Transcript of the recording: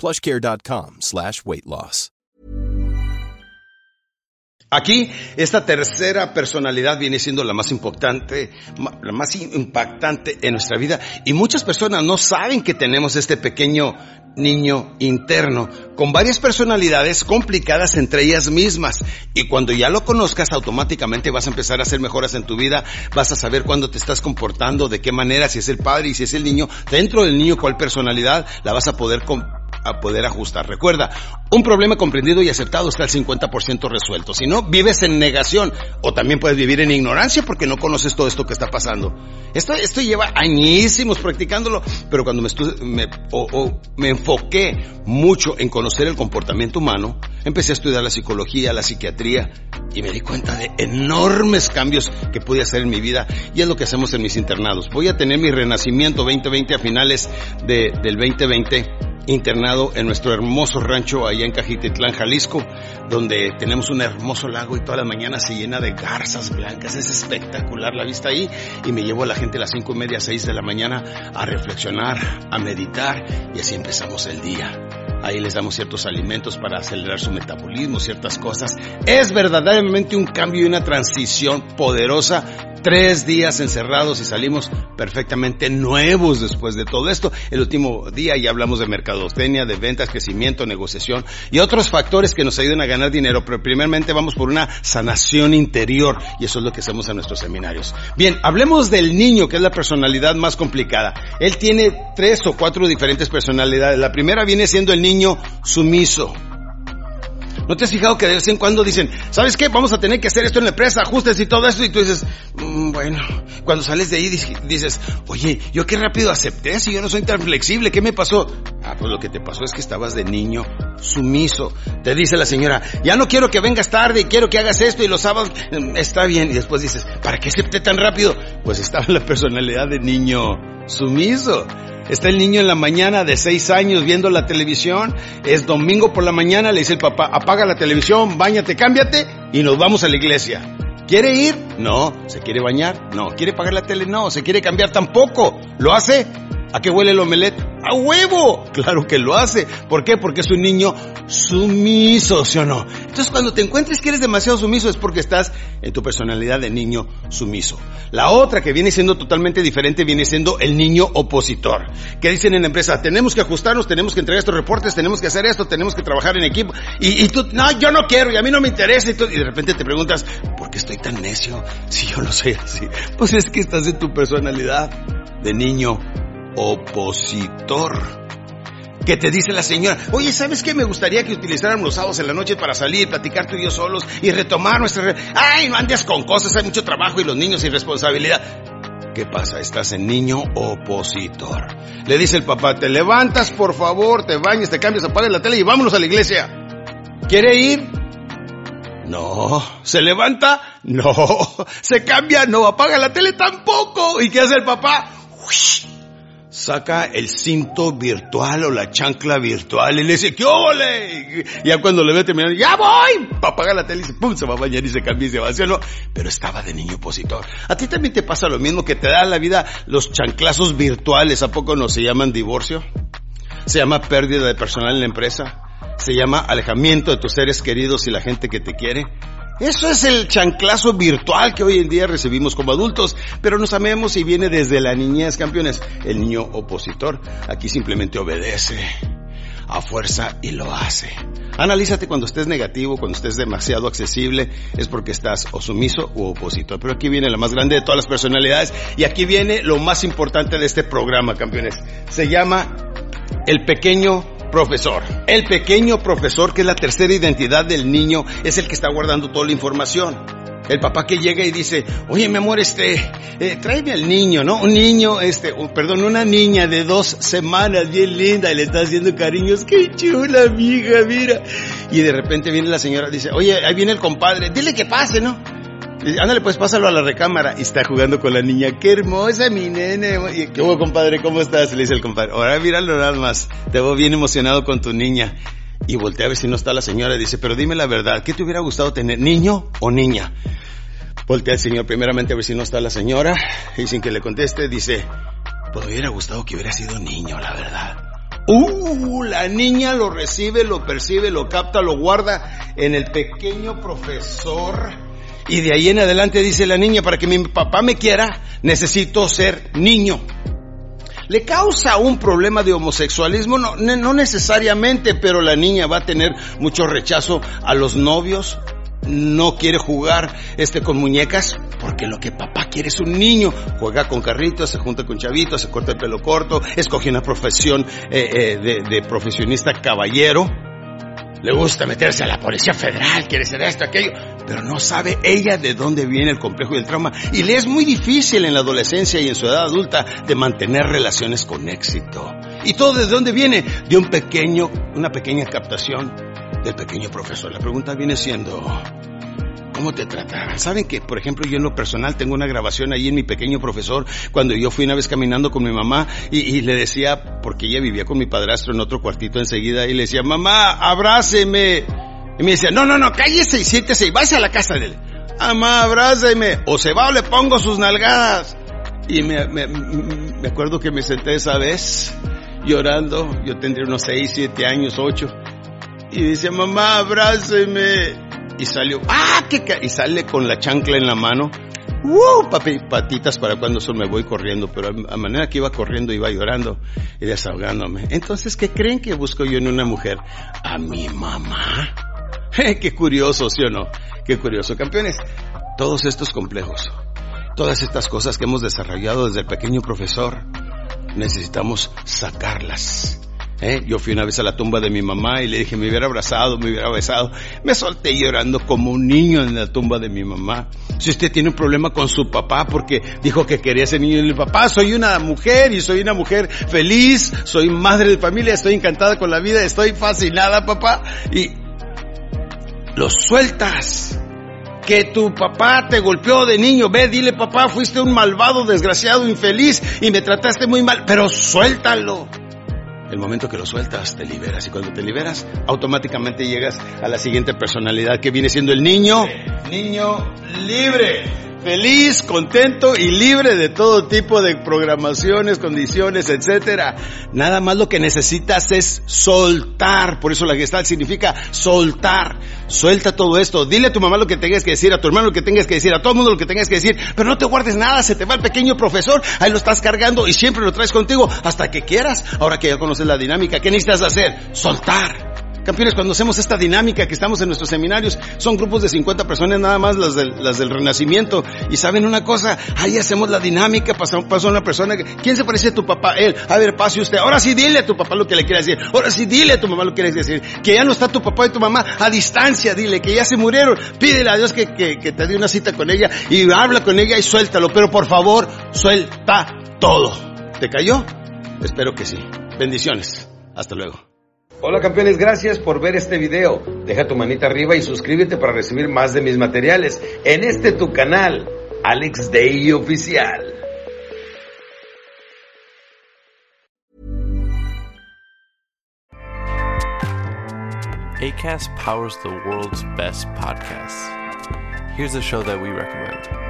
plushcare.com slash weight loss. Aquí, esta tercera personalidad viene siendo la más importante, la más impactante en nuestra vida. Y muchas personas no saben que tenemos este pequeño niño interno con varias personalidades complicadas entre ellas mismas. Y cuando ya lo conozcas, automáticamente vas a empezar a hacer mejoras en tu vida. Vas a saber cuándo te estás comportando, de qué manera, si es el padre y si es el niño. Dentro del niño, cuál personalidad la vas a poder a poder ajustar. Recuerda, un problema comprendido y aceptado está al 50% resuelto. Si no, vives en negación o también puedes vivir en ignorancia porque no conoces todo esto que está pasando. Esto, esto lleva añísimos practicándolo, pero cuando me, estu- me, o- o me enfoqué mucho en conocer el comportamiento humano, empecé a estudiar la psicología, la psiquiatría y me di cuenta de enormes cambios que pude hacer en mi vida y es lo que hacemos en mis internados. Voy a tener mi renacimiento 2020 a finales de- del 2020 internado en nuestro hermoso rancho allá en Cajititlán, Jalisco, donde tenemos un hermoso lago y toda la mañana se llena de garzas blancas. Es espectacular la vista ahí y me llevo a la gente a las cinco y media, seis de la mañana a reflexionar, a meditar y así empezamos el día. Ahí les damos ciertos alimentos para acelerar su metabolismo, ciertas cosas. Es verdaderamente un cambio y una transición poderosa. Tres días encerrados y salimos perfectamente nuevos después de todo esto. El último día ya hablamos de mercadotecnia, de ventas, crecimiento, negociación y otros factores que nos ayudan a ganar dinero. Pero primeramente vamos por una sanación interior y eso es lo que hacemos en nuestros seminarios. Bien, hablemos del niño, que es la personalidad más complicada. Él tiene tres o cuatro diferentes personalidades. La primera viene siendo el niño sumiso. ¿No te has fijado que de vez en cuando dicen, ¿sabes qué? Vamos a tener que hacer esto en la empresa, ajustes y todo esto. Y tú dices, "Mm, bueno, cuando sales de ahí dices, oye, yo qué rápido acepté si yo no soy tan flexible, ¿qué me pasó? Ah, pues lo que te pasó es que estabas de niño sumiso. Te dice la señora, ya no quiero que vengas tarde, quiero que hagas esto y los sábados, mm, está bien. Y después dices, ¿para qué acepté tan rápido? Pues estaba la personalidad de niño sumiso. Está el niño en la mañana de seis años viendo la televisión. Es domingo por la mañana, le dice el papá, apaga la televisión, bañate, cámbiate y nos vamos a la iglesia. ¿Quiere ir? No. ¿Se quiere bañar? No. ¿Quiere pagar la tele? No. ¿Se quiere cambiar? Tampoco. ¿Lo hace? ¿A qué huele el omelette? ¡A huevo! Claro que lo hace. ¿Por qué? Porque es un niño sumiso, ¿sí o no? Entonces cuando te encuentres que eres demasiado sumiso es porque estás en tu personalidad de niño sumiso. La otra que viene siendo totalmente diferente viene siendo el niño opositor. Que dicen en la empresa, tenemos que ajustarnos, tenemos que entregar estos reportes, tenemos que hacer esto, tenemos que trabajar en equipo. Y, tú, no, yo no quiero y a mí no me interesa. Y, y de repente te preguntas, ¿por qué estoy tan necio si yo no soy así? Pues es que estás en tu personalidad de niño opositor. Que te dice la señora, oye, ¿sabes qué? Me gustaría que utilizáramos los sábados en la noche para salir, platicar tú y yo solos y retomar nuestra... Ay, no andes con cosas, hay mucho trabajo y los niños y responsabilidad. ¿Qué pasa? Estás en niño opositor. Le dice el papá, te levantas, por favor, te bañas, te cambias, apagas la tele y vámonos a la iglesia. ¿Quiere ir? No. ¿Se levanta? No. ¿Se cambia? No. ¿Apaga la tele? Tampoco. ¿Y qué hace el papá? Saca el cinto virtual o la chancla virtual y le dice, ¡qué ole! Y ya cuando le ve terminando, ¡ya voy! Apaga la tele y se, pum, se va a bañar y se cambia y se va. Pero estaba de niño opositor. A ti también te pasa lo mismo que te da la vida los chanclazos virtuales. ¿A poco no se llaman divorcio? Se llama pérdida de personal en la empresa. Se llama alejamiento de tus seres queridos y la gente que te quiere. Eso es el chanclazo virtual que hoy en día recibimos como adultos, pero nos amemos y viene desde la niñez, campeones. El niño opositor aquí simplemente obedece a fuerza y lo hace. Analízate cuando estés negativo, cuando estés demasiado accesible, es porque estás o sumiso o opositor. Pero aquí viene la más grande de todas las personalidades y aquí viene lo más importante de este programa, campeones. Se llama el pequeño profesor. El pequeño profesor, que es la tercera identidad del niño, es el que está guardando toda la información. El papá que llega y dice, oye mi amor, este, eh, tráeme al niño, ¿no? Un niño, este, perdón, una niña de dos semanas, bien linda, y le está haciendo cariños, qué chula, amiga, mira. Y de repente viene la señora, dice, oye, ahí viene el compadre, dile que pase, ¿no? Ándale, pues pásalo a la recámara. Y está jugando con la niña. Qué hermosa mi nene. Y, ¿Qué hubo, compadre? ¿Cómo estás? Le dice el compadre. Ahora míralo nada más. Te veo bien emocionado con tu niña. Y voltea a ver si no está la señora. Y dice, pero dime la verdad. ¿Qué te hubiera gustado tener? ¿Niño o niña? Voltea el señor primeramente a ver si no está la señora. Y sin que le conteste, dice, pues me hubiera gustado que hubiera sido niño, la verdad. Uh, la niña lo recibe, lo percibe, lo capta, lo guarda en el pequeño profesor y de ahí en adelante dice la niña, para que mi papá me quiera, necesito ser niño. ¿Le causa un problema de homosexualismo? No, no necesariamente, pero la niña va a tener mucho rechazo a los novios. No quiere jugar este con muñecas porque lo que papá quiere es un niño. Juega con carritos, se junta con chavitos, se corta el pelo corto, escoge una profesión eh, eh, de, de profesionista caballero le gusta meterse a la Policía Federal, quiere ser esto, aquello, pero no sabe ella de dónde viene el complejo y el trauma. Y le es muy difícil en la adolescencia y en su edad adulta de mantener relaciones con éxito. ¿Y todo de dónde viene? De un pequeño, una pequeña captación del pequeño profesor. La pregunta viene siendo, ¿Cómo te trataban? Saben que, por ejemplo, yo en lo personal tengo una grabación ahí en mi pequeño profesor cuando yo fui una vez caminando con mi mamá y, le decía, porque ella vivía con mi padrastro en otro cuartito enseguida, y le decía, mamá, abráceme. Y me decía, no, no, no, cállese y siéntese y váyase a la casa de él. Mamá, abráceme. O se va o le pongo sus nalgadas. Y me, me, me acuerdo que me senté esa vez llorando. Yo tendría unos 6, 7 años, 8. Y decía, mamá, abráceme y salió, ¡ah! Que y sale con la chancla en la mano. ¡Uh! Papi, patitas para cuando eso me voy corriendo, pero a manera que iba corriendo iba llorando y desahogándome. Entonces, ¿qué creen que busco yo en una mujer? A mi mamá. ¡Qué curioso, sí o no! ¡Qué curioso! Campeones, todos estos complejos, todas estas cosas que hemos desarrollado desde el pequeño profesor, necesitamos sacarlas ¿Eh? Yo fui una vez a la tumba de mi mamá y le dije, me hubiera abrazado, me hubiera besado. Me solté llorando como un niño en la tumba de mi mamá. Si usted tiene un problema con su papá porque dijo que quería ser niño, mi papá, soy una mujer y soy una mujer feliz, soy madre de familia, estoy encantada con la vida, estoy fascinada, papá. Y lo sueltas. Que tu papá te golpeó de niño, ve, dile papá, fuiste un malvado, desgraciado, infeliz y me trataste muy mal, pero suéltalo. El momento que lo sueltas, te liberas. Y cuando te liberas, automáticamente llegas a la siguiente personalidad que viene siendo el niño. Niño libre feliz, contento y libre de todo tipo de programaciones, condiciones, etcétera. Nada más lo que necesitas es soltar. Por eso la gestal significa soltar. Suelta todo esto. Dile a tu mamá lo que tengas que decir, a tu hermano lo que tengas que decir, a todo el mundo lo que tengas que decir, pero no te guardes nada, se te va el pequeño profesor, ahí lo estás cargando y siempre lo traes contigo hasta que quieras. Ahora que ya conoces la dinámica, ¿qué necesitas hacer? Soltar. Campeones, cuando hacemos esta dinámica que estamos en nuestros seminarios, son grupos de 50 personas nada más, las del, las del Renacimiento. Y saben una cosa, ahí hacemos la dinámica, pasa, pasa una persona, ¿quién se parece a tu papá? Él, a ver, pase usted. Ahora sí dile a tu papá lo que le quiere decir. Ahora sí dile a tu mamá lo que quiere decir. Que ya no está tu papá y tu mamá a distancia, dile que ya se murieron. Pídele a Dios que, que, que te dé una cita con ella y habla con ella y suéltalo. Pero por favor, suelta todo. ¿Te cayó? Espero que sí. Bendiciones. Hasta luego. Hola campeones, gracias por ver este video. Deja tu manita arriba y suscríbete para recibir más de mis materiales en este tu canal, Alex Day Oficial. ACAS powers the world's best podcasts. Here's a show that we recommend.